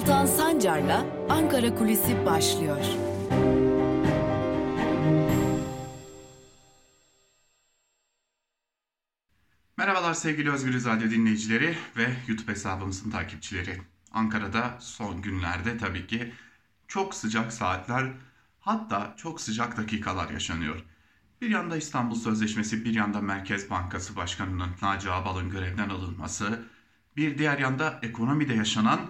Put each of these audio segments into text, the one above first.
Altan Sancar'la Ankara Kulisi başlıyor. Merhabalar sevgili Özgür Radyo dinleyicileri ve YouTube hesabımızın takipçileri. Ankara'da son günlerde tabii ki çok sıcak saatler hatta çok sıcak dakikalar yaşanıyor. Bir yanda İstanbul Sözleşmesi, bir yanda Merkez Bankası Başkanı'nın Naci Ağbal'ın görevden alınması, bir diğer yanda ekonomide yaşanan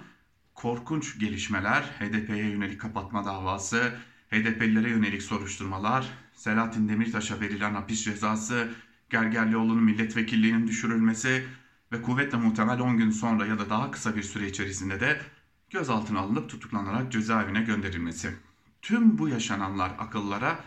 korkunç gelişmeler, HDP'ye yönelik kapatma davası, HDP'lilere yönelik soruşturmalar, Selahattin Demirtaş'a verilen hapis cezası, Gergerlioğlu'nun milletvekilliğinin düşürülmesi ve kuvvetle muhtemel 10 gün sonra ya da daha kısa bir süre içerisinde de gözaltına alınıp tutuklanarak cezaevine gönderilmesi. Tüm bu yaşananlar akıllara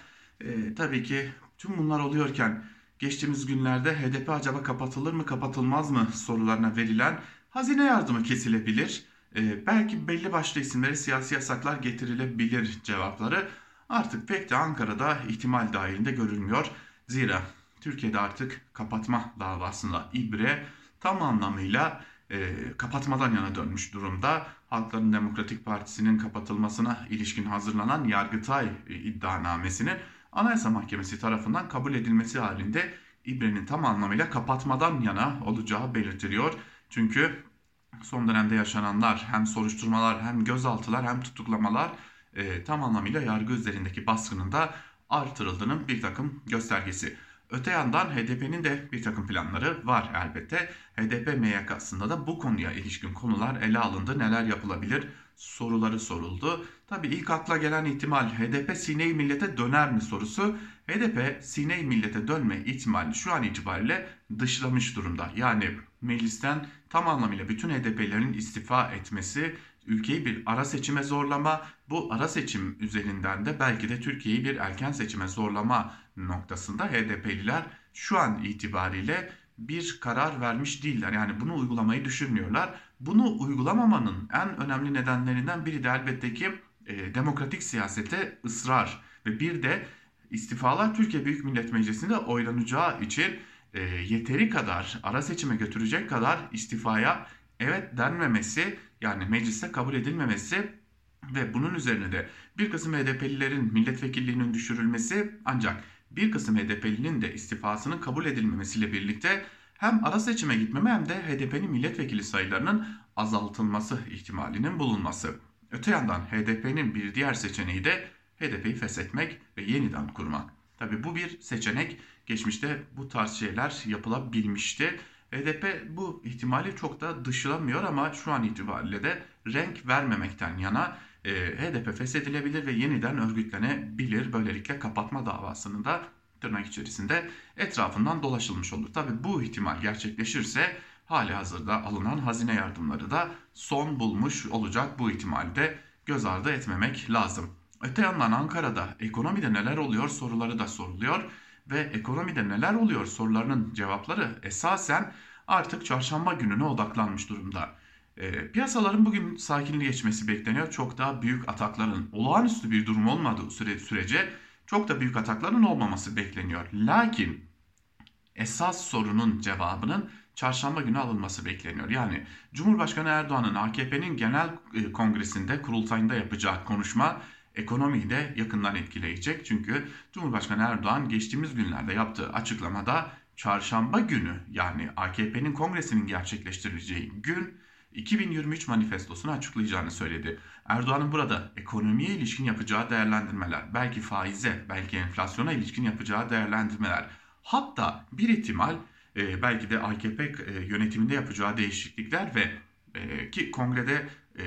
e, tabii ki tüm bunlar oluyorken geçtiğimiz günlerde HDP acaba kapatılır mı kapatılmaz mı sorularına verilen hazine yardımı kesilebilir. E, belki belli başlı isimlere siyasi yasaklar getirilebilir cevapları artık pek de Ankara'da ihtimal dahilinde görülmüyor. Zira Türkiye'de artık kapatma davasında ibre tam anlamıyla e, kapatmadan yana dönmüş durumda. Halkların Demokratik Partisi'nin kapatılmasına ilişkin hazırlanan Yargıtay e, iddianamesinin Anayasa Mahkemesi tarafından kabul edilmesi halinde ibrenin tam anlamıyla kapatmadan yana olacağı belirtiliyor. Çünkü son dönemde yaşananlar hem soruşturmalar hem gözaltılar hem tutuklamalar e, tam anlamıyla yargı üzerindeki baskının da artırıldığının bir takım göstergesi. Öte yandan HDP'nin de bir takım planları var elbette. HDP MYK'sında da bu konuya ilişkin konular ele alındı. Neler yapılabilir soruları soruldu. Tabi ilk akla gelen ihtimal HDP Sine-i Millet'e döner mi sorusu. HDP Sine-i Millet'e dönme ihtimali şu an itibariyle dışlamış durumda. Yani meclisten tam anlamıyla bütün HDP'lerin istifa etmesi ülkeyi bir ara seçime zorlama, bu ara seçim üzerinden de belki de Türkiye'yi bir erken seçime zorlama noktasında HDP'liler şu an itibariyle bir karar vermiş değiller. Yani bunu uygulamayı düşünmüyorlar. Bunu uygulamamanın en önemli nedenlerinden biri de elbette ki e, demokratik siyasete ısrar ve bir de istifalar Türkiye Büyük Millet Meclisi'nde oylanacağı için e, yeteri kadar ara seçime götürecek kadar istifaya evet denmemesi yani mecliste kabul edilmemesi ve bunun üzerine de bir kısım HDP'lilerin milletvekilliğinin düşürülmesi ancak bir kısım HDP'linin de istifasının kabul edilmemesiyle birlikte hem ara seçime gitmeme hem de HDP'nin milletvekili sayılarının azaltılması ihtimalinin bulunması. Öte yandan HDP'nin bir diğer seçeneği de HDP'yi feshetmek ve yeniden kurmak. Tabi bu bir seçenek. Geçmişte bu tarz şeyler yapılabilmişti. HDP bu ihtimali çok da dışlamıyor ama şu an itibariyle de renk vermemekten yana e, HDP feshedilebilir ve yeniden örgütlenebilir. Böylelikle kapatma davasının da tırnak içerisinde etrafından dolaşılmış olur. Tabi bu ihtimal gerçekleşirse hali hazırda alınan hazine yardımları da son bulmuş olacak. Bu ihtimali de göz ardı etmemek lazım. Öte yandan Ankara'da ekonomide neler oluyor soruları da soruluyor ve ekonomide neler oluyor sorularının cevapları esasen artık çarşamba gününe odaklanmış durumda. E, piyasaların bugün sakinliğe geçmesi bekleniyor. Çok daha büyük atakların, olağanüstü bir durum olmadığı süre, sürece çok da büyük atakların olmaması bekleniyor. Lakin esas sorunun cevabının çarşamba günü alınması bekleniyor. Yani Cumhurbaşkanı Erdoğan'ın AKP'nin genel e, kongresinde kurultayında yapacağı konuşma ekonomiyi de yakından etkileyecek. Çünkü Cumhurbaşkanı Erdoğan geçtiğimiz günlerde yaptığı açıklamada çarşamba günü yani AKP'nin kongresinin gerçekleştirileceği gün 2023 manifestosunu açıklayacağını söyledi. Erdoğan'ın burada ekonomiye ilişkin yapacağı değerlendirmeler, belki faize, belki enflasyona ilişkin yapacağı değerlendirmeler, hatta bir ihtimal e, belki de AKP e, yönetiminde yapacağı değişiklikler ve e, ki kongrede e,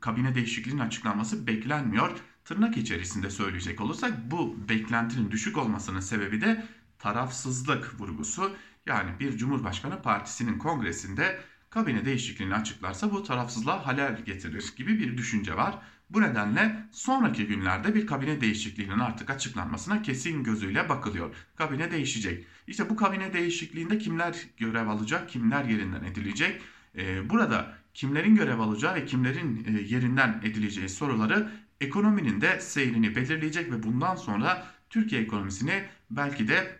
kabine değişikliğinin açıklanması beklenmiyor. Tırnak içerisinde söyleyecek olursak bu beklentinin düşük olmasının sebebi de tarafsızlık vurgusu. Yani bir Cumhurbaşkanı Partisi'nin kongresinde kabine değişikliğini açıklarsa bu tarafsızlığa halel getirir gibi bir düşünce var. Bu nedenle sonraki günlerde bir kabine değişikliğinin artık açıklanmasına kesin gözüyle bakılıyor. Kabine değişecek. İşte bu kabine değişikliğinde kimler görev alacak, kimler yerinden edilecek? Ee, burada kimlerin görev alacağı ve kimlerin e, yerinden edileceği soruları ekonominin de seyrini belirleyecek ve bundan sonra Türkiye ekonomisini belki de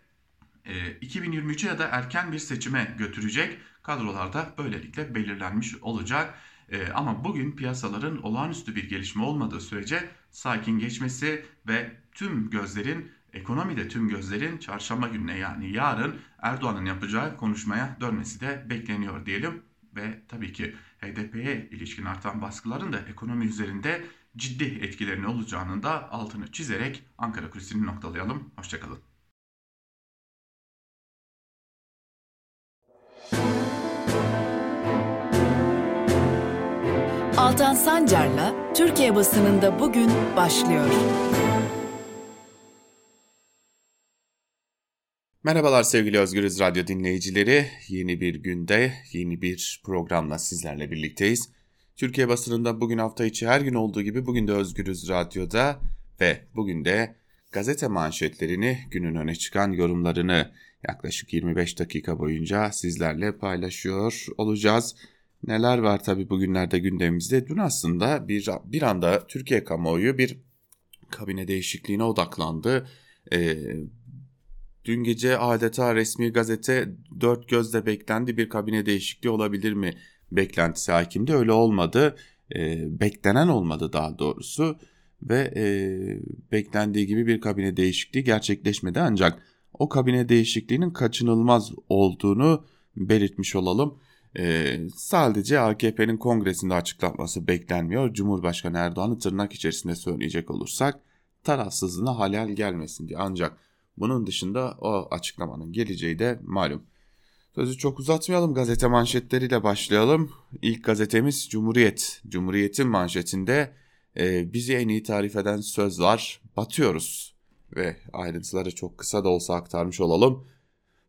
2023'e ya da erken bir seçime götürecek kadrolarda böylelikle belirlenmiş olacak. E, ama bugün piyasaların olağanüstü bir gelişme olmadığı sürece sakin geçmesi ve tüm gözlerin ekonomide tüm gözlerin çarşamba gününe yani yarın Erdoğan'ın yapacağı konuşmaya dönmesi de bekleniyor diyelim. Ve tabii ki HDP'ye ilişkin artan baskıların da ekonomi üzerinde ciddi etkilerini olacağının da altını çizerek Ankara Kulisi'ni noktalayalım. Hoşçakalın. Altan Sancar'la Türkiye basınında bugün başlıyor. Merhabalar sevgili Özgürüz Radyo dinleyicileri. Yeni bir günde, yeni bir programla sizlerle birlikteyiz. Türkiye basınında bugün hafta içi her gün olduğu gibi bugün de Özgürüz Radyo'da ve bugün de gazete manşetlerini, günün öne çıkan yorumlarını yaklaşık 25 dakika boyunca sizlerle paylaşıyor olacağız. Neler var tabi bugünlerde gündemimizde? Dün aslında bir, bir anda Türkiye kamuoyu bir kabine değişikliğine odaklandı. Ee, dün gece adeta resmi gazete dört gözle beklendi bir kabine değişikliği olabilir mi beklentisi hakimdi. Öyle olmadı. E, beklenen olmadı daha doğrusu ve e, beklendiği gibi bir kabine değişikliği gerçekleşmedi ancak o kabine değişikliğinin kaçınılmaz olduğunu belirtmiş olalım. E, sadece AKP'nin kongresinde açıklanması beklenmiyor. Cumhurbaşkanı Erdoğan'ı tırnak içerisinde söyleyecek olursak tarafsızlığına halel gelmesin diye. Ancak bunun dışında o açıklamanın geleceği de malum. Sözü çok uzatmayalım gazete manşetleriyle başlayalım. İlk gazetemiz Cumhuriyet. Cumhuriyet'in manşetinde e, bizi en iyi tarif eden söz var. Batıyoruz ve ayrıntıları çok kısa da olsa aktarmış olalım.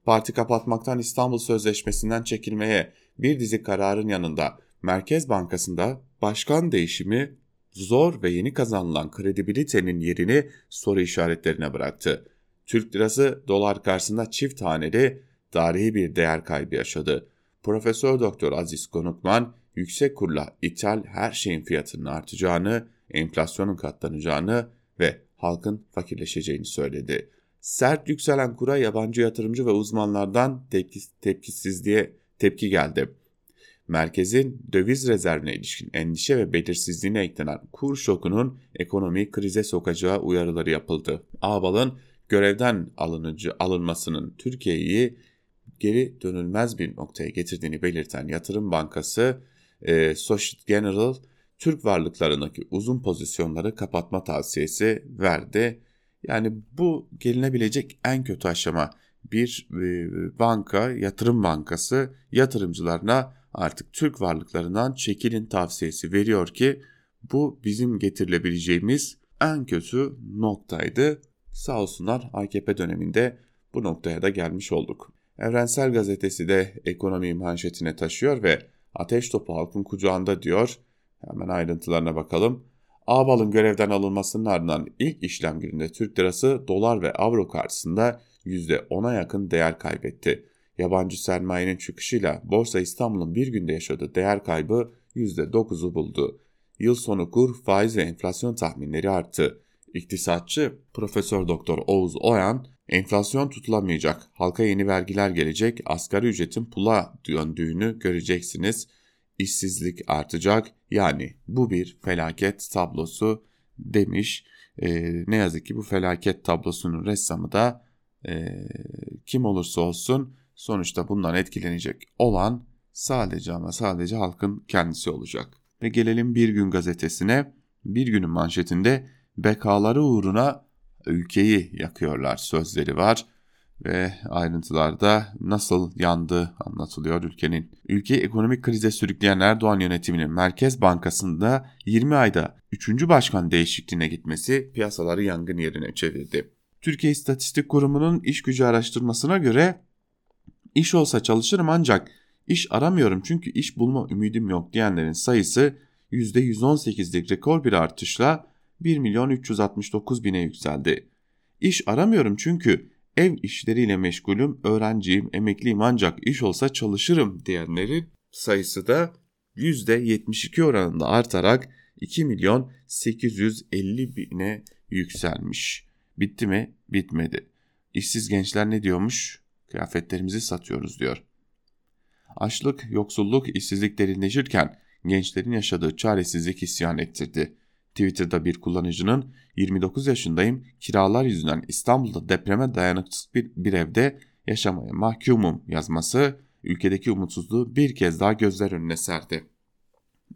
Parti kapatmaktan İstanbul Sözleşmesi'nden çekilmeye bir dizi kararın yanında Merkez Bankası'nda başkan değişimi zor ve yeni kazanılan kredibilitenin yerini soru işaretlerine bıraktı. Türk lirası dolar karşısında çift haneli tarihi bir değer kaybı yaşadı. Profesör Doktor Aziz Konukman yüksek kurla ithal her şeyin fiyatının artacağını, enflasyonun katlanacağını ve halkın fakirleşeceğini söyledi. Sert yükselen kura yabancı yatırımcı ve uzmanlardan tepki, tepkisizliğe tepki geldi. Merkezin döviz rezervine ilişkin endişe ve belirsizliğine eklenen kur şokunun ekonomiyi krize sokacağı uyarıları yapıldı. Ağbal'ın görevden alınıcı alınmasının Türkiye'yi geri dönülmez bir noktaya getirdiğini belirten Yatırım Bankası e, Societe General Türk varlıklarındaki uzun pozisyonları kapatma tavsiyesi verdi. Yani bu gelinebilecek en kötü aşama bir e, banka, yatırım bankası yatırımcılarına artık Türk varlıklarından çekilin tavsiyesi veriyor ki bu bizim getirilebileceğimiz en kötü noktaydı. Sağ olsunlar AKP döneminde bu noktaya da gelmiş olduk. Evrensel Gazetesi de ekonomi manşetine taşıyor ve ateş topu halkın kucağında diyor. Hemen ayrıntılarına bakalım. Ağbal'ın görevden alınmasının ardından ilk işlem gününde Türk lirası dolar ve avro karşısında %10'a yakın değer kaybetti. Yabancı sermayenin çıkışıyla Borsa İstanbul'un bir günde yaşadığı değer kaybı %9'u buldu. Yıl sonu kur, faiz ve enflasyon tahminleri arttı. İktisatçı Profesör Doktor Oğuz Oyan, enflasyon tutulamayacak, halka yeni vergiler gelecek, asgari ücretin pula döndüğünü göreceksiniz, işsizlik artacak, yani bu bir felaket tablosu demiş. E, ne yazık ki bu felaket tablosunun ressamı da e, kim olursa olsun sonuçta bundan etkilenecek olan sadece ama sadece halkın kendisi olacak. Ve gelelim Bir Gün gazetesine. Bir günün manşetinde bekaları uğruna ülkeyi yakıyorlar sözleri var ve ayrıntılarda nasıl yandığı anlatılıyor ülkenin. Ülkeyi ekonomik krize sürükleyen Erdoğan yönetiminin Merkez Bankası'nda 20 ayda 3. başkan değişikliğine gitmesi piyasaları yangın yerine çevirdi. Türkiye İstatistik Kurumu'nun iş gücü araştırmasına göre iş olsa çalışırım ancak iş aramıyorum çünkü iş bulma ümidim yok diyenlerin sayısı %118'lik rekor bir artışla 1 milyon 369 bine yükseldi. İş aramıyorum çünkü ev işleriyle meşgulüm, öğrenciyim, emekliyim ancak iş olsa çalışırım diyenlerin sayısı da %72 oranında artarak 2 milyon 850 bine yükselmiş. Bitti mi? Bitmedi. İşsiz gençler ne diyormuş? Kıyafetlerimizi satıyoruz diyor. Açlık, yoksulluk, işsizlik derinleşirken gençlerin yaşadığı çaresizlik isyan ettirdi. Twitter'da bir kullanıcının 29 yaşındayım kiralar yüzünden İstanbul'da depreme dayanıksız bir, bir evde yaşamaya mahkumum yazması ülkedeki umutsuzluğu bir kez daha gözler önüne serdi.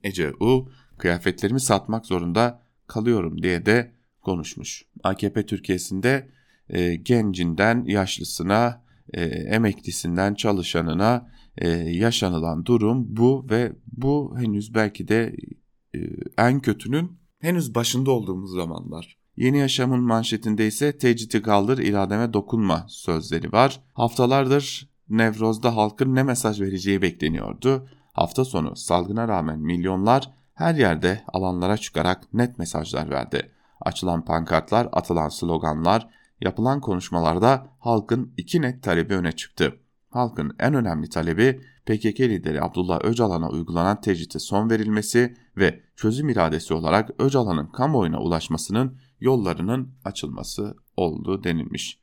Ece U kıyafetlerimi satmak zorunda kalıyorum diye de konuşmuş. AKP Türkiye'sinde e, gencinden yaşlısına, e, emeklisinden çalışanına e, yaşanılan durum bu ve bu henüz belki de e, en kötünün henüz başında olduğumuz zamanlar. Yeni Yaşam'ın manşetinde ise tecriti kaldır irademe dokunma sözleri var. Haftalardır Nevroz'da halkın ne mesaj vereceği bekleniyordu. Hafta sonu salgına rağmen milyonlar her yerde alanlara çıkarak net mesajlar verdi. Açılan pankartlar, atılan sloganlar, yapılan konuşmalarda halkın iki net talebi öne çıktı. Halkın en önemli talebi PKK lideri Abdullah Öcalan'a uygulanan tecrite son verilmesi ve çözüm iradesi olarak Öcalan'ın kamuoyuna ulaşmasının yollarının açılması oldu denilmiş.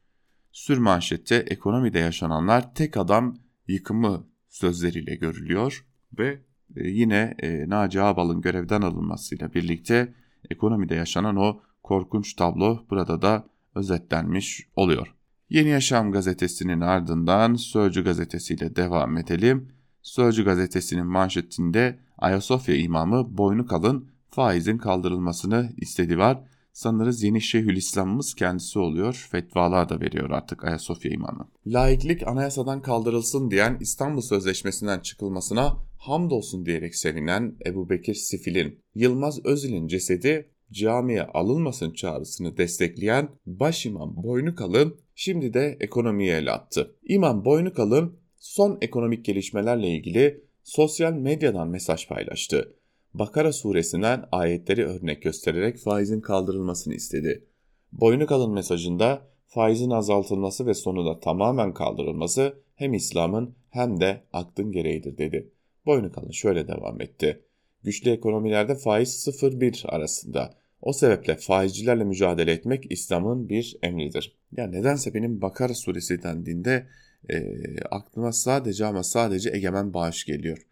Sürmanşette ekonomide yaşananlar tek adam yıkımı sözleriyle görülüyor ve e, yine e, Naci Ağbal'ın görevden alınmasıyla birlikte ekonomide yaşanan o korkunç tablo burada da özetlenmiş oluyor. Yeni Yaşam gazetesinin ardından Sözcü gazetesiyle devam edelim. Sözcü gazetesinin manşetinde Ayasofya imamı boynu kalın faizin kaldırılmasını istedi var. Sanırız yeni Şeyhülislam'ımız kendisi oluyor. Fetvalar da veriyor artık Ayasofya imamı. Laiklik anayasadan kaldırılsın diyen İstanbul Sözleşmesi'nden çıkılmasına hamdolsun diyerek sevinen Ebu Bekir Sifil'in, Yılmaz Özil'in cesedi camiye alınmasın çağrısını destekleyen başimam Boynu Kalın şimdi de ekonomiye el attı. İmam Boynu Kalın son ekonomik gelişmelerle ilgili sosyal medyadan mesaj paylaştı. Bakara suresinden ayetleri örnek göstererek faizin kaldırılmasını istedi. Boynu kalın mesajında faizin azaltılması ve sonunda tamamen kaldırılması hem İslam'ın hem de aklın gereğidir dedi. Boynu kalın şöyle devam etti. Güçlü ekonomilerde faiz 0-1 arasında. O sebeple faizcilerle mücadele etmek İslam'ın bir emridir. Ya nedense benim Bakara suresi dendiğinde e, aklıma sadece ama sadece egemen bağış geliyor.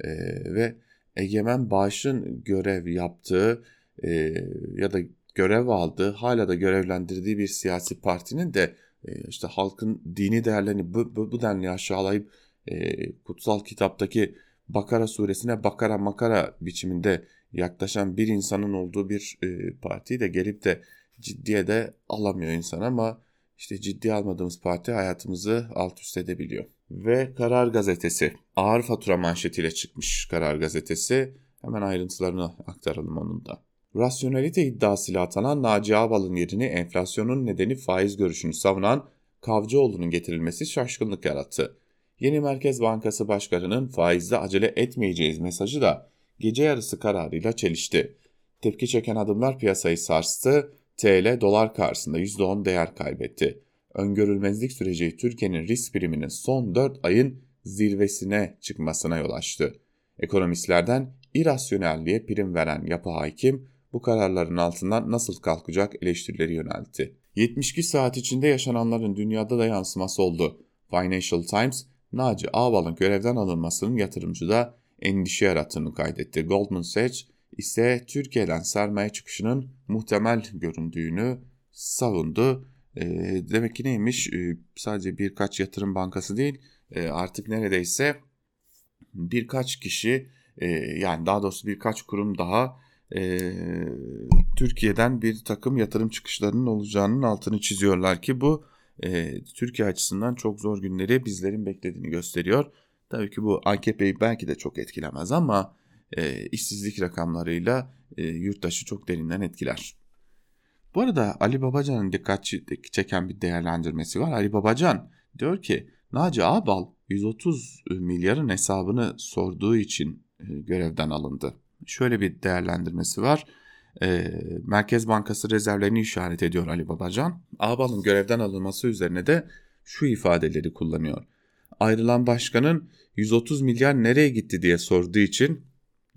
E, ve egemen bağışın görev yaptığı e, ya da görev aldığı hala da görevlendirdiği bir siyasi partinin de e, işte halkın dini değerlerini bu, bu, bu denli aşağılayıp e, kutsal kitaptaki Bakara suresine bakara makara biçiminde yaklaşan bir insanın olduğu bir e, partiyi de gelip de ciddiye de alamıyor insan ama işte ciddi almadığımız parti hayatımızı alt üst edebiliyor. Ve Karar Gazetesi ağır fatura manşetiyle çıkmış Karar Gazetesi. Hemen ayrıntılarını aktaralım onun da. Rasyonelite iddiasıyla atanan Naci Ağbal'ın yerini enflasyonun nedeni faiz görüşünü savunan Kavcıoğlu'nun getirilmesi şaşkınlık yarattı. Yeni Merkez Bankası Başkanı'nın faizde acele etmeyeceğiz mesajı da gece yarısı kararıyla çelişti. Tepki çeken adımlar piyasayı sarstı, TL dolar karşısında %10 değer kaybetti. Öngörülmezlik süreci Türkiye'nin risk priminin son 4 ayın zirvesine çıkmasına yol açtı. Ekonomistlerden irasyonelliğe prim veren yapı hakim bu kararların altından nasıl kalkacak eleştirileri yöneltti. 72 saat içinde yaşananların dünyada da yansıması oldu. Financial Times, Naci Ağbal'ın görevden alınmasının yatırımcıda endişe yarattığını kaydetti. Goldman Sachs ise Türkiye'den sermaye çıkışının muhtemel göründüğünü savundu. E, demek ki neymiş? E, sadece birkaç yatırım bankası değil, e, artık neredeyse birkaç kişi, e, yani daha doğrusu birkaç kurum daha e, Türkiye'den bir takım yatırım çıkışlarının olacağının altını çiziyorlar ki bu e, Türkiye açısından çok zor günleri bizlerin beklediğini gösteriyor. Tabii ki bu AKP'yi belki de çok etkilemez ama e, işsizlik rakamlarıyla e, yurttaşı çok derinden etkiler. Bu arada Ali Babacan'ın dikkat çeken bir değerlendirmesi var. Ali Babacan diyor ki Naci Ağbal 130 milyarın hesabını sorduğu için e, görevden alındı. Şöyle bir değerlendirmesi var. E, Merkez Bankası rezervlerini işaret ediyor Ali Babacan. Ağbal'ın görevden alınması üzerine de şu ifadeleri kullanıyor. Ayrılan başkanın 130 milyar nereye gitti diye sorduğu için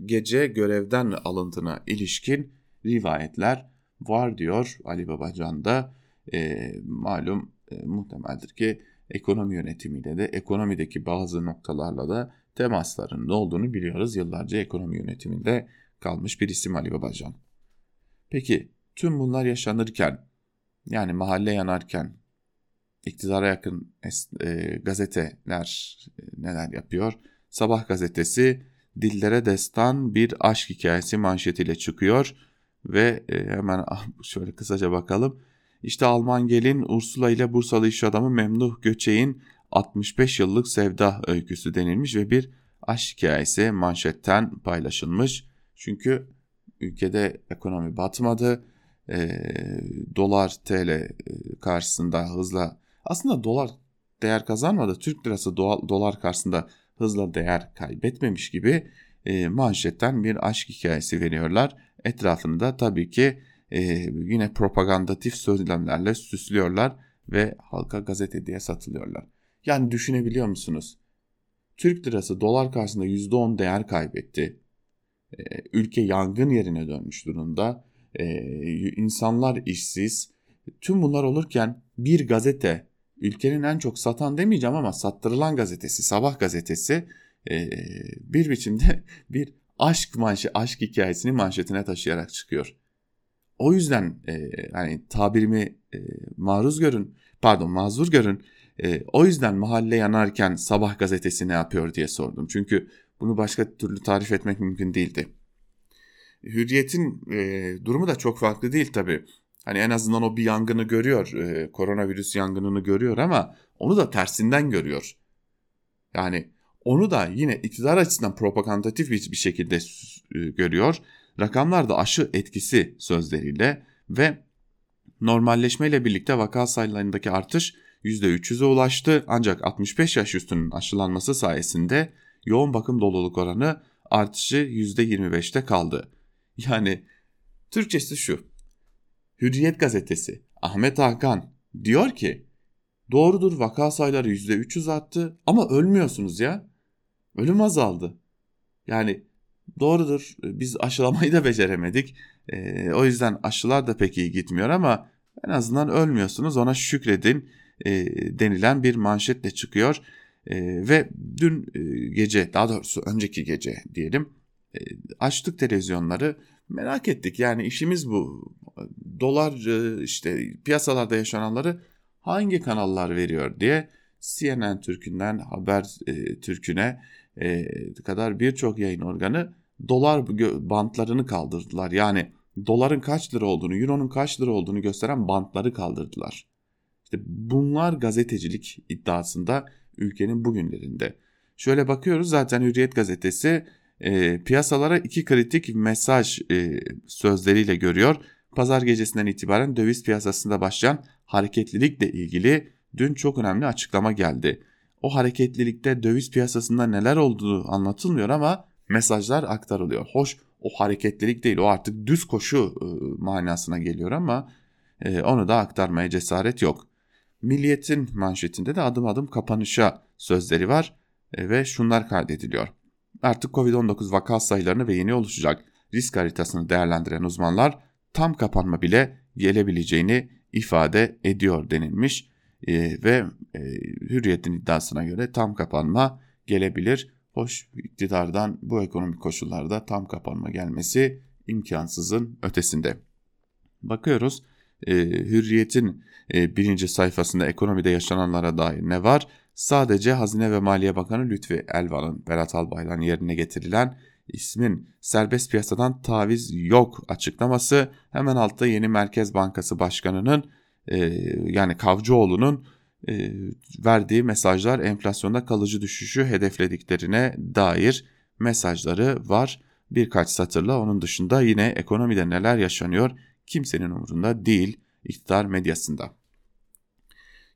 gece görevden alındığına ilişkin rivayetler var diyor Ali Babacan da e, malum e, muhtemeldir ki ekonomi yönetimiyle de ekonomideki bazı noktalarla da temaslarının olduğunu biliyoruz. Yıllarca ekonomi yönetiminde kalmış bir isim Ali Babacan. Peki tüm bunlar yaşanırken yani mahalle yanarken iktidara yakın e, gazeteler e, neler yapıyor? Sabah gazetesi dillere destan bir aşk hikayesi manşetiyle çıkıyor ve e, hemen ah, şöyle kısaca bakalım. İşte Alman gelin Ursula ile Bursalı iş adamı Memduh Göçek'in 65 yıllık sevda öyküsü denilmiş ve bir aşk hikayesi manşetten paylaşılmış. Çünkü ülkede ekonomi batmadı. E, dolar TL karşısında hızla aslında dolar değer kazanmadı. Türk lirası dolar karşısında hızla değer kaybetmemiş gibi e, manşetten bir aşk hikayesi veriyorlar. Etrafında tabii ki e, yine propagandatif söylemlerle süslüyorlar ve halka gazete diye satılıyorlar. Yani düşünebiliyor musunuz? Türk lirası dolar karşısında %10 değer kaybetti. E, ülke yangın yerine dönmüş durumda. E, insanlar işsiz. Tüm bunlar olurken bir gazete ülkenin en çok satan demeyeceğim ama sattırılan gazetesi Sabah gazetesi e, bir biçimde bir aşk manşe aşk hikayesini manşetine taşıyarak çıkıyor. O yüzden e, hani tabirimi e, maruz görün pardon mazur görün e, o yüzden mahalle yanarken sabah gazetesi ne yapıyor diye sordum. Çünkü bunu başka türlü tarif etmek mümkün değildi. Hürriyet'in e, durumu da çok farklı değil tabii. Hani en azından o bir yangını görüyor, e, koronavirüs yangınını görüyor ama onu da tersinden görüyor. Yani onu da yine iktidar açısından propagandatif bir, bir şekilde e, görüyor. Rakamlar da aşı etkisi sözleriyle ve normalleşmeyle birlikte vaka sayılarındaki artış %300'e ulaştı ancak 65 yaş üstünün aşılanması sayesinde yoğun bakım doluluk oranı artışı %25'te kaldı. Yani Türkçesi şu. Hürriyet gazetesi Ahmet Hakan diyor ki doğrudur vaka sayıları %300 arttı ama ölmüyorsunuz ya. Ölüm azaldı. Yani doğrudur biz aşılamayı da beceremedik. E, o yüzden aşılar da pek iyi gitmiyor ama en azından ölmüyorsunuz ona şükredin e, denilen bir manşetle çıkıyor. E, ve dün e, gece daha doğrusu önceki gece diyelim e, açtık televizyonları merak ettik. Yani işimiz bu. Dolar e, işte piyasalarda yaşananları hangi kanallar veriyor diye CNN Türk'ünden Haber e, Türk'üne e, kadar birçok yayın organı dolar bantlarını kaldırdılar. Yani doların kaç lira olduğunu, euronun kaç lira olduğunu gösteren bantları kaldırdılar. İşte bunlar gazetecilik iddiasında ülkenin bugünlerinde. Şöyle bakıyoruz zaten Hürriyet gazetesi e, piyasalara iki kritik mesaj e, sözleriyle görüyor. Pazar gecesinden itibaren döviz piyasasında başlayan hareketlilikle ilgili dün çok önemli açıklama geldi. O hareketlilikte döviz piyasasında neler olduğu anlatılmıyor ama mesajlar aktarılıyor. Hoş o hareketlilik değil o artık düz koşu e, manasına geliyor ama e, onu da aktarmaya cesaret yok. Milliyet'in manşetinde de adım adım kapanışa sözleri var e, ve şunlar kaydediliyor. Artık Covid-19 vaka sayılarını ve yeni oluşacak risk haritasını değerlendiren uzmanlar tam kapanma bile gelebileceğini ifade ediyor denilmiş e, ve e, Hürriyet'in iddiasına göre tam kapanma gelebilir. Hoş iktidardan bu ekonomik koşullarda tam kapanma gelmesi imkansızın ötesinde. Bakıyoruz e, Hürriyet'in e, birinci sayfasında ekonomide yaşananlara dair ne var? Sadece Hazine ve Maliye Bakanı Lütfi Elvan'ın Berat Albayrak'ın yerine getirilen ismin serbest piyasadan taviz yok açıklaması hemen altta yeni Merkez Bankası Başkanı'nın e, yani Kavcıoğlu'nun e, verdiği mesajlar enflasyonda kalıcı düşüşü hedeflediklerine dair mesajları var. Birkaç satırla onun dışında yine ekonomide neler yaşanıyor kimsenin umurunda değil iktidar medyasında.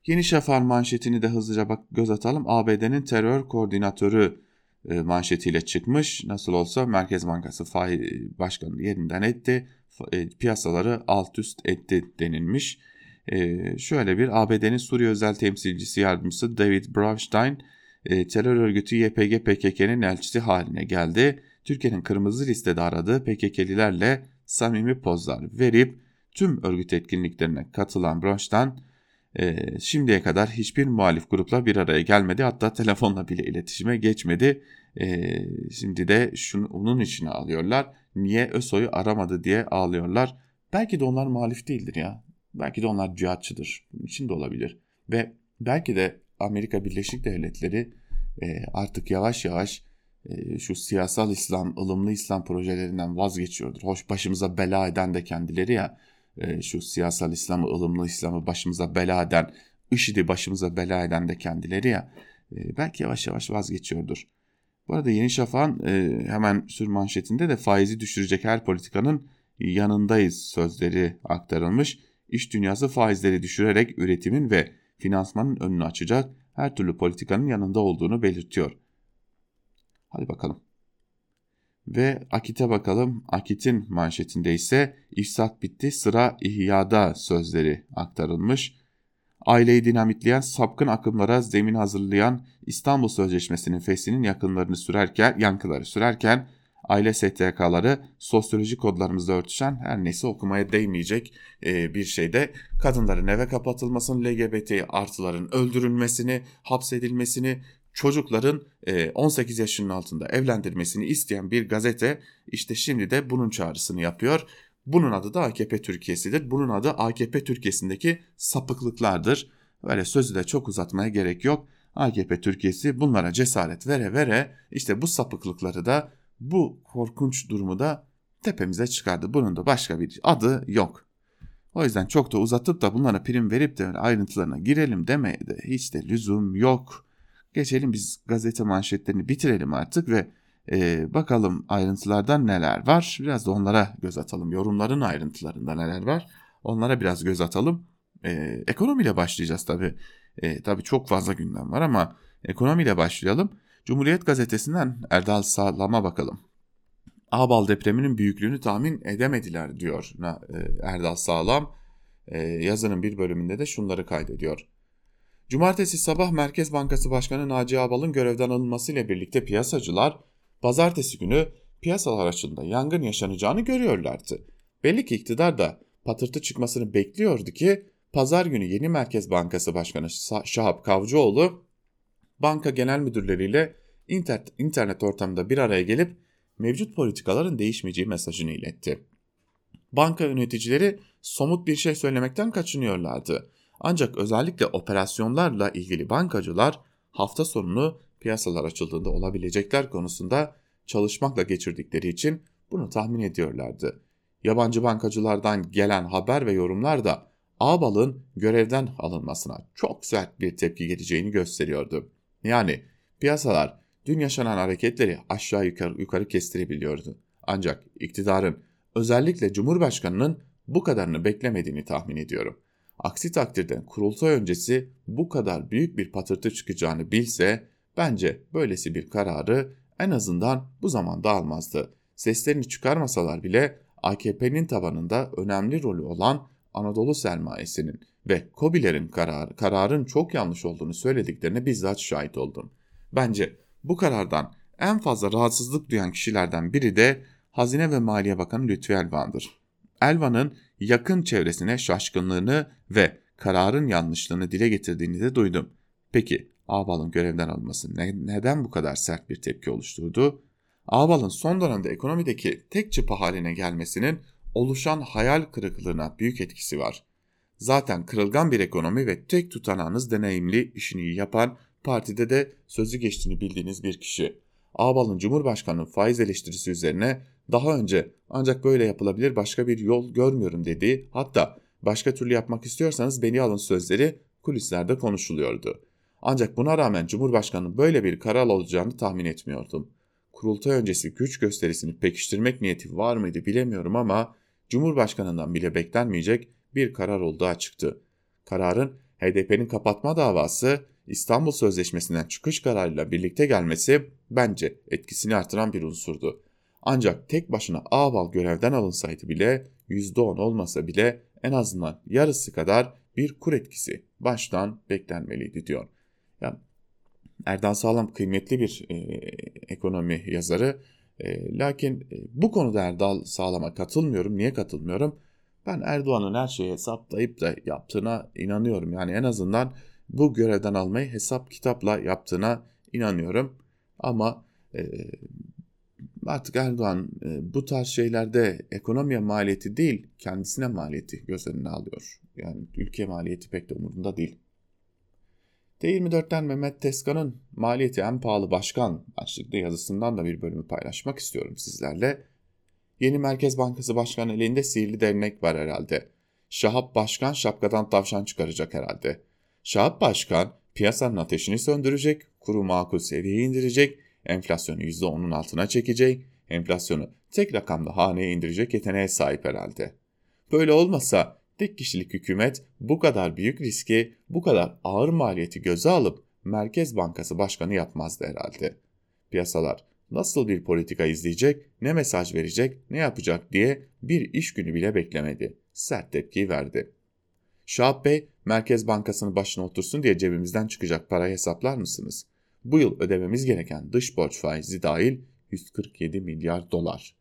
Yeni Şafak manşetini de hızlıca bak göz atalım. ABD'nin terör koordinatörü e, manşetiyle çıkmış. Nasıl olsa Merkez Bankası faiz başkanı yerinden etti. E, piyasaları alt üst etti denilmiş. E, şöyle bir ABD'nin Suriye özel temsilcisi yardımcısı David Braunstein terör örgütü YPG PKK'nın elçisi haline geldi. Türkiye'nin kırmızı listede aradığı PKK'lilerle samimi pozlar verip tüm örgüt etkinliklerine katılan Braunstein e, şimdiye kadar hiçbir muhalif grupla bir araya gelmedi. Hatta telefonla bile iletişime geçmedi. E, şimdi de şunu, onun için ağlıyorlar. Niye ÖSO'yu aramadı diye ağlıyorlar. Belki de onlar muhalif değildir ya. Belki de onlar cihatçıdır. Bunun için de olabilir. Ve belki de Amerika Birleşik Devletleri e, artık yavaş yavaş e, şu siyasal İslam, ılımlı İslam projelerinden vazgeçiyordur. Hoş başımıza bela eden de kendileri ya e, şu siyasal İslam'ı, ılımlı İslam'ı başımıza bela eden, IŞİD'i başımıza bela eden de kendileri ya e, belki yavaş yavaş vazgeçiyordur. Bu arada Yeni Şafak'ın e, hemen sür manşetinde de faizi düşürecek her politikanın yanındayız sözleri aktarılmış. İş dünyası faizleri düşürerek üretimin ve finansmanın önünü açacak her türlü politikanın yanında olduğunu belirtiyor. Hadi bakalım. Ve Akit'e bakalım. Akit'in manşetinde ise ifsat bitti sıra ihyada sözleri aktarılmış. Aileyi dinamitleyen sapkın akımlara zemin hazırlayan İstanbul Sözleşmesi'nin feslinin yakınlarını sürerken, yankıları sürerken aile STK'ları sosyoloji kodlarımızda örtüşen her neyse okumaya değmeyecek e, bir şeyde kadınların eve kapatılmasını, LGBT artıların öldürülmesini, hapsedilmesini, çocukların 18 e, yaşının altında evlendirmesini isteyen bir gazete işte şimdi de bunun çağrısını yapıyor. Bunun adı da AKP Türkiye'sidir. Bunun adı AKP Türkiye'sindeki sapıklıklardır. Böyle sözü de çok uzatmaya gerek yok. AKP Türkiye'si bunlara cesaret vere vere işte bu sapıklıkları da bu korkunç durumu da tepemize çıkardı. Bunun da başka bir adı yok. O yüzden çok da uzatıp da bunlara prim verip de ayrıntılarına girelim demeye de hiç de lüzum yok. Geçelim biz gazete manşetlerini bitirelim artık ve e, bakalım ayrıntılardan neler var. Biraz da onlara göz atalım. Yorumların ayrıntılarında neler var. Onlara biraz göz atalım. E, ekonomiyle başlayacağız tabii. E, tabii çok fazla gündem var ama ekonomiyle başlayalım. Cumhuriyet gazetesinden Erdal Sağlam'a bakalım. Ağbal depreminin büyüklüğünü tahmin edemediler diyor e, Erdal Sağlam. E, yazının bir bölümünde de şunları kaydediyor. Cumartesi sabah Merkez Bankası Başkanı Naci Ağbal'ın görevden alınmasıyla birlikte piyasacılar pazartesi günü piyasalar açığında yangın yaşanacağını görüyorlardı. Belli ki iktidar da patırtı çıkmasını bekliyordu ki pazar günü yeni Merkez Bankası Başkanı Şahap Kavcıoğlu banka genel müdürleriyle internet, internet ortamında bir araya gelip mevcut politikaların değişmeyeceği mesajını iletti. Banka yöneticileri somut bir şey söylemekten kaçınıyorlardı. Ancak özellikle operasyonlarla ilgili bankacılar hafta sonunu piyasalar açıldığında olabilecekler konusunda çalışmakla geçirdikleri için bunu tahmin ediyorlardı. Yabancı bankacılardan gelen haber ve yorumlar da Ağbal'ın görevden alınmasına çok sert bir tepki geleceğini gösteriyordu. Yani piyasalar dün yaşanan hareketleri aşağı yukarı, yukarı kestirebiliyordu. Ancak iktidarın özellikle Cumhurbaşkanı'nın bu kadarını beklemediğini tahmin ediyorum. Aksi takdirde kurultay öncesi bu kadar büyük bir patırtı çıkacağını bilse bence böylesi bir kararı en azından bu zamanda almazdı. Seslerini çıkarmasalar bile AKP'nin tabanında önemli rolü olan Anadolu sermayesinin ve Kobilerin karar, kararın çok yanlış olduğunu söylediklerine bizzat şahit oldum. Bence bu karardan en fazla rahatsızlık duyan kişilerden biri de Hazine ve Maliye Bakanı Lütfi Elvan'dır. Elvan'ın yakın çevresine şaşkınlığını ve kararın yanlışlığını dile getirdiğini de duydum. Peki Ağbal'ın görevden alınması ne, neden bu kadar sert bir tepki oluşturdu? Ağbal'ın son dönemde ekonomideki tek çıpa haline gelmesinin oluşan hayal kırıklığına büyük etkisi var. Zaten kırılgan bir ekonomi ve tek tutanağınız deneyimli, işini iyi yapan, partide de sözü geçtiğini bildiğiniz bir kişi. Ağbal'ın Cumhurbaşkanı'nın faiz eleştirisi üzerine daha önce ancak böyle yapılabilir başka bir yol görmüyorum dediği hatta başka türlü yapmak istiyorsanız beni alın sözleri kulislerde konuşuluyordu. Ancak buna rağmen Cumhurbaşkanı'nın böyle bir karar alacağını tahmin etmiyordum. Kurultay öncesi güç gösterisini pekiştirmek niyeti var mıydı bilemiyorum ama Cumhurbaşkanı'ndan bile beklenmeyecek bir karar olduğu açıktı. Kararın HDP'nin kapatma davası İstanbul Sözleşmesi'nden çıkış kararıyla birlikte gelmesi bence etkisini artıran bir unsurdu. Ancak tek başına Ağbal görevden alınsaydı bile %10 olmasa bile en azından yarısı kadar bir kur etkisi baştan beklenmeliydi diyor. Yani Erdan Sağlam kıymetli bir e, ekonomi yazarı. E, lakin e, bu konuda Erdal Sağlam'a katılmıyorum. Niye katılmıyorum? Ben Erdoğan'ın her şeyi hesaplayıp da yaptığına inanıyorum. Yani en azından bu görevden almayı hesap kitapla yaptığına inanıyorum. Ama e, artık Erdoğan e, bu tarz şeylerde ekonomiye maliyeti değil kendisine maliyeti göz önüne alıyor. Yani ülke maliyeti pek de umurunda değil. T24'ten Mehmet Teskan'ın maliyeti en pahalı başkan başlıklı yazısından da bir bölümü paylaşmak istiyorum sizlerle. Yeni Merkez Bankası Başkanı elinde sihirli dernek var herhalde. Şahap Başkan şapkadan tavşan çıkaracak herhalde. Şahap Başkan piyasanın ateşini söndürecek, kuru makul seviyeye indirecek, enflasyonu %10'un altına çekecek, enflasyonu tek rakamda haneye indirecek yeteneğe sahip herhalde. Böyle olmasa tek kişilik hükümet bu kadar büyük riski, bu kadar ağır maliyeti göze alıp Merkez Bankası Başkanı yapmazdı herhalde. Piyasalar nasıl bir politika izleyecek, ne mesaj verecek, ne yapacak diye bir iş günü bile beklemedi. Sert tepki verdi. Şahap Bey, Merkez Bankası'nın başına otursun diye cebimizden çıkacak parayı hesaplar mısınız? Bu yıl ödememiz gereken dış borç faizi dahil 147 milyar dolar.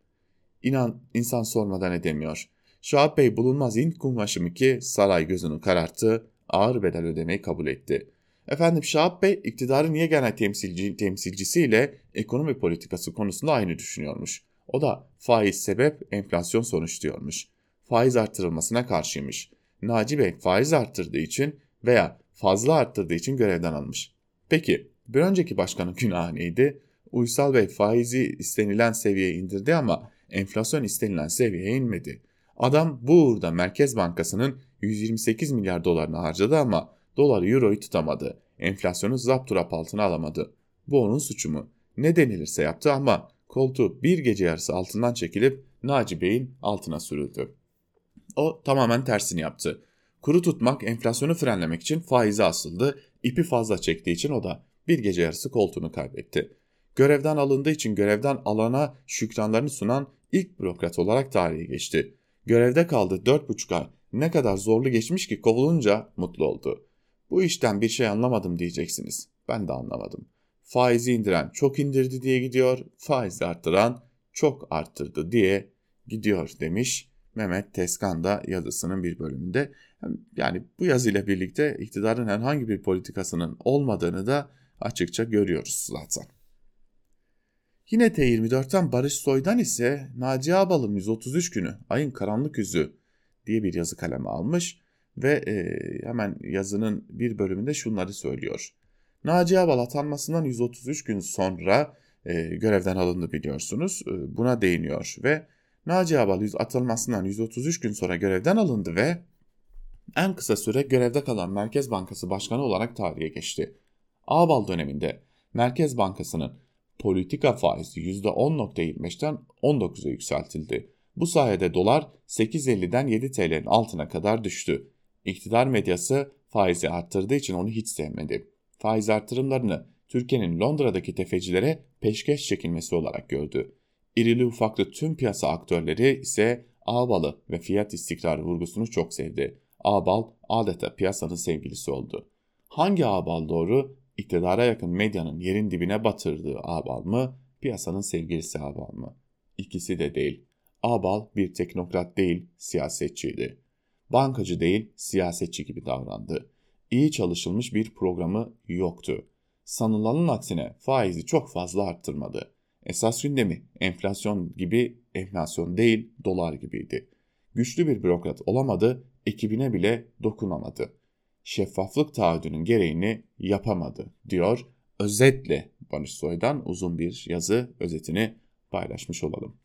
İnan insan sormadan edemiyor. Şahap Bey bulunmaz Hint kumaşı ki saray gözünü kararttı, ağır bedel ödemeyi kabul etti. Efendim Şahap Bey iktidarın niye genel temsilci, temsilcisiyle ekonomi politikası konusunda aynı düşünüyormuş. O da faiz sebep enflasyon sonuç diyormuş. Faiz artırılmasına karşıymış. Naci Bey faiz arttırdığı için veya fazla arttırdığı için görevden almış. Peki bir önceki başkanın günahı neydi? Uysal Bey faizi istenilen seviyeye indirdi ama enflasyon istenilen seviyeye inmedi. Adam bu uğurda Merkez Bankası'nın 128 milyar dolarını harcadı ama doları euroyu tutamadı. Enflasyonu zapturap altına alamadı. Bu onun suçu mu? Ne denilirse yaptı ama koltuğu bir gece yarısı altından çekilip Naci Bey'in altına sürüldü. O tamamen tersini yaptı. Kuru tutmak, enflasyonu frenlemek için faize asıldı. İpi fazla çektiği için o da bir gece yarısı koltuğunu kaybetti. Görevden alındığı için görevden alana şükranlarını sunan ilk bürokrat olarak tarihe geçti. Görevde kaldı dört buçuk ay. Ne kadar zorlu geçmiş ki kovulunca mutlu oldu. Bu işten bir şey anlamadım diyeceksiniz. Ben de anlamadım. Faizi indiren çok indirdi diye gidiyor, faizi arttıran çok arttırdı diye gidiyor demiş Mehmet Teskan da yazısının bir bölümünde. Yani bu yazıyla birlikte iktidarın herhangi bir politikasının olmadığını da açıkça görüyoruz zaten. Yine T24'ten Barış Soy'dan ise Naci Ağbal'ın 133 günü ayın karanlık yüzü diye bir yazı kalemi almış ve e, hemen yazının bir bölümünde şunları söylüyor. Naci Ağbal atanmasından 133 gün sonra e, görevden alındı biliyorsunuz. E, buna değiniyor ve Naci Ağbal atılmasından 133 gün sonra görevden alındı ve en kısa süre görevde kalan Merkez Bankası Başkanı olarak tarihe geçti. Ağbal döneminde Merkez Bankası'nın politika faizi %10.25'ten 19'a yükseltildi. Bu sayede dolar 8.50'den 7 TL'nin altına kadar düştü. İktidar medyası faizi arttırdığı için onu hiç sevmedi. Faiz artırımlarını Türkiye'nin Londra'daki tefecilere peşkeş çekilmesi olarak gördü. İrili ufaklı tüm piyasa aktörleri ise Ağbal'ı ve fiyat istikrarı vurgusunu çok sevdi. Ağbal adeta piyasanın sevgilisi oldu. Hangi Ağbal doğru? İktidara yakın medyanın yerin dibine batırdığı Ağbal mı? Piyasanın sevgilisi Ağbal mı? İkisi de değil. Ağbal bir teknokrat değil, siyasetçiydi. Bankacı değil, siyasetçi gibi davrandı. İyi çalışılmış bir programı yoktu. Sanılanın aksine faizi çok fazla arttırmadı. Esas gündemi enflasyon gibi enflasyon değil dolar gibiydi. Güçlü bir bürokrat olamadı, ekibine bile dokunamadı. Şeffaflık taahhüdünün gereğini yapamadı diyor. Özetle Barış Soy'dan uzun bir yazı özetini paylaşmış olalım.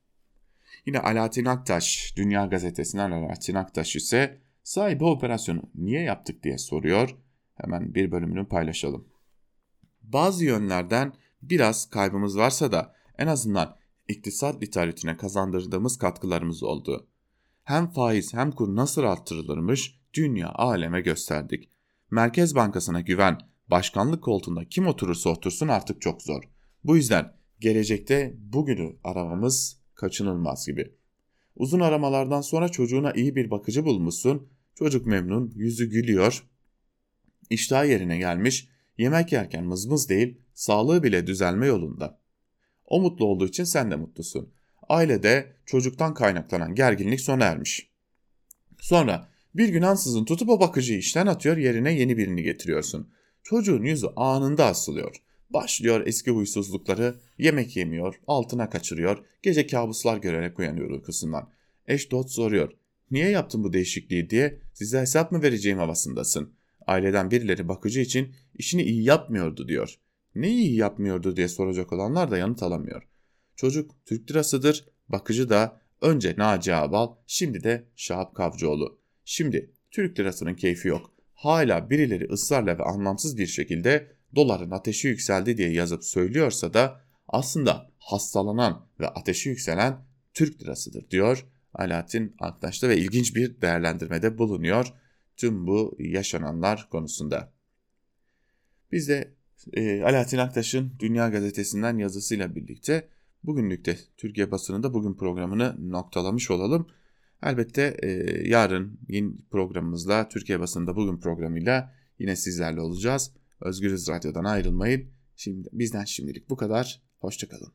Yine Alaaddin Aktaş, Dünya Gazetesi'nden Alaaddin Aktaş ise sahibi operasyonu niye yaptık diye soruyor. Hemen bir bölümünü paylaşalım. Bazı yönlerden biraz kaybımız varsa da en azından iktisat literatürüne kazandırdığımız katkılarımız oldu. Hem faiz hem kur nasıl arttırılırmış dünya aleme gösterdik. Merkez Bankası'na güven, başkanlık koltuğunda kim oturursa otursun artık çok zor. Bu yüzden gelecekte bugünü aramamız kaçınılmaz gibi. Uzun aramalardan sonra çocuğuna iyi bir bakıcı bulmuşsun, çocuk memnun, yüzü gülüyor, iştah yerine gelmiş, yemek yerken mızmız değil, sağlığı bile düzelme yolunda. O mutlu olduğu için sen de mutlusun. Ailede çocuktan kaynaklanan gerginlik sona ermiş. Sonra bir gün ansızın tutup o bakıcıyı işten atıyor yerine yeni birini getiriyorsun. Çocuğun yüzü anında asılıyor. Başlıyor eski huysuzlukları, yemek yemiyor, altına kaçırıyor, gece kabuslar görerek uyanıyor uykusundan. Eş dost soruyor. Niye yaptın bu değişikliği diye size hesap mı vereceğim havasındasın. Aileden birileri bakıcı için işini iyi yapmıyordu diyor. Ne iyi yapmıyordu diye soracak olanlar da yanıt alamıyor. Çocuk Türk lirasıdır, bakıcı da önce Naci Abal, şimdi de Şahap Kavcıoğlu. Şimdi Türk lirasının keyfi yok. Hala birileri ısrarla ve anlamsız bir şekilde doların ateşi yükseldi diye yazıp söylüyorsa da aslında hastalanan ve ateşi yükselen Türk lirasıdır diyor Alaaddin Aktaş'ta ve ilginç bir değerlendirmede bulunuyor tüm bu yaşananlar konusunda. Biz de e, Alaaddin Aktaş'ın Dünya Gazetesi'nden yazısıyla birlikte bugünlük de Türkiye basınında bugün programını noktalamış olalım. Elbette e, yarın yeni programımızla Türkiye basınında bugün programıyla yine sizlerle olacağız. Özgürüz Radyo'dan ayrılmayın. Şimdi bizden şimdilik bu kadar. Hoşçakalın.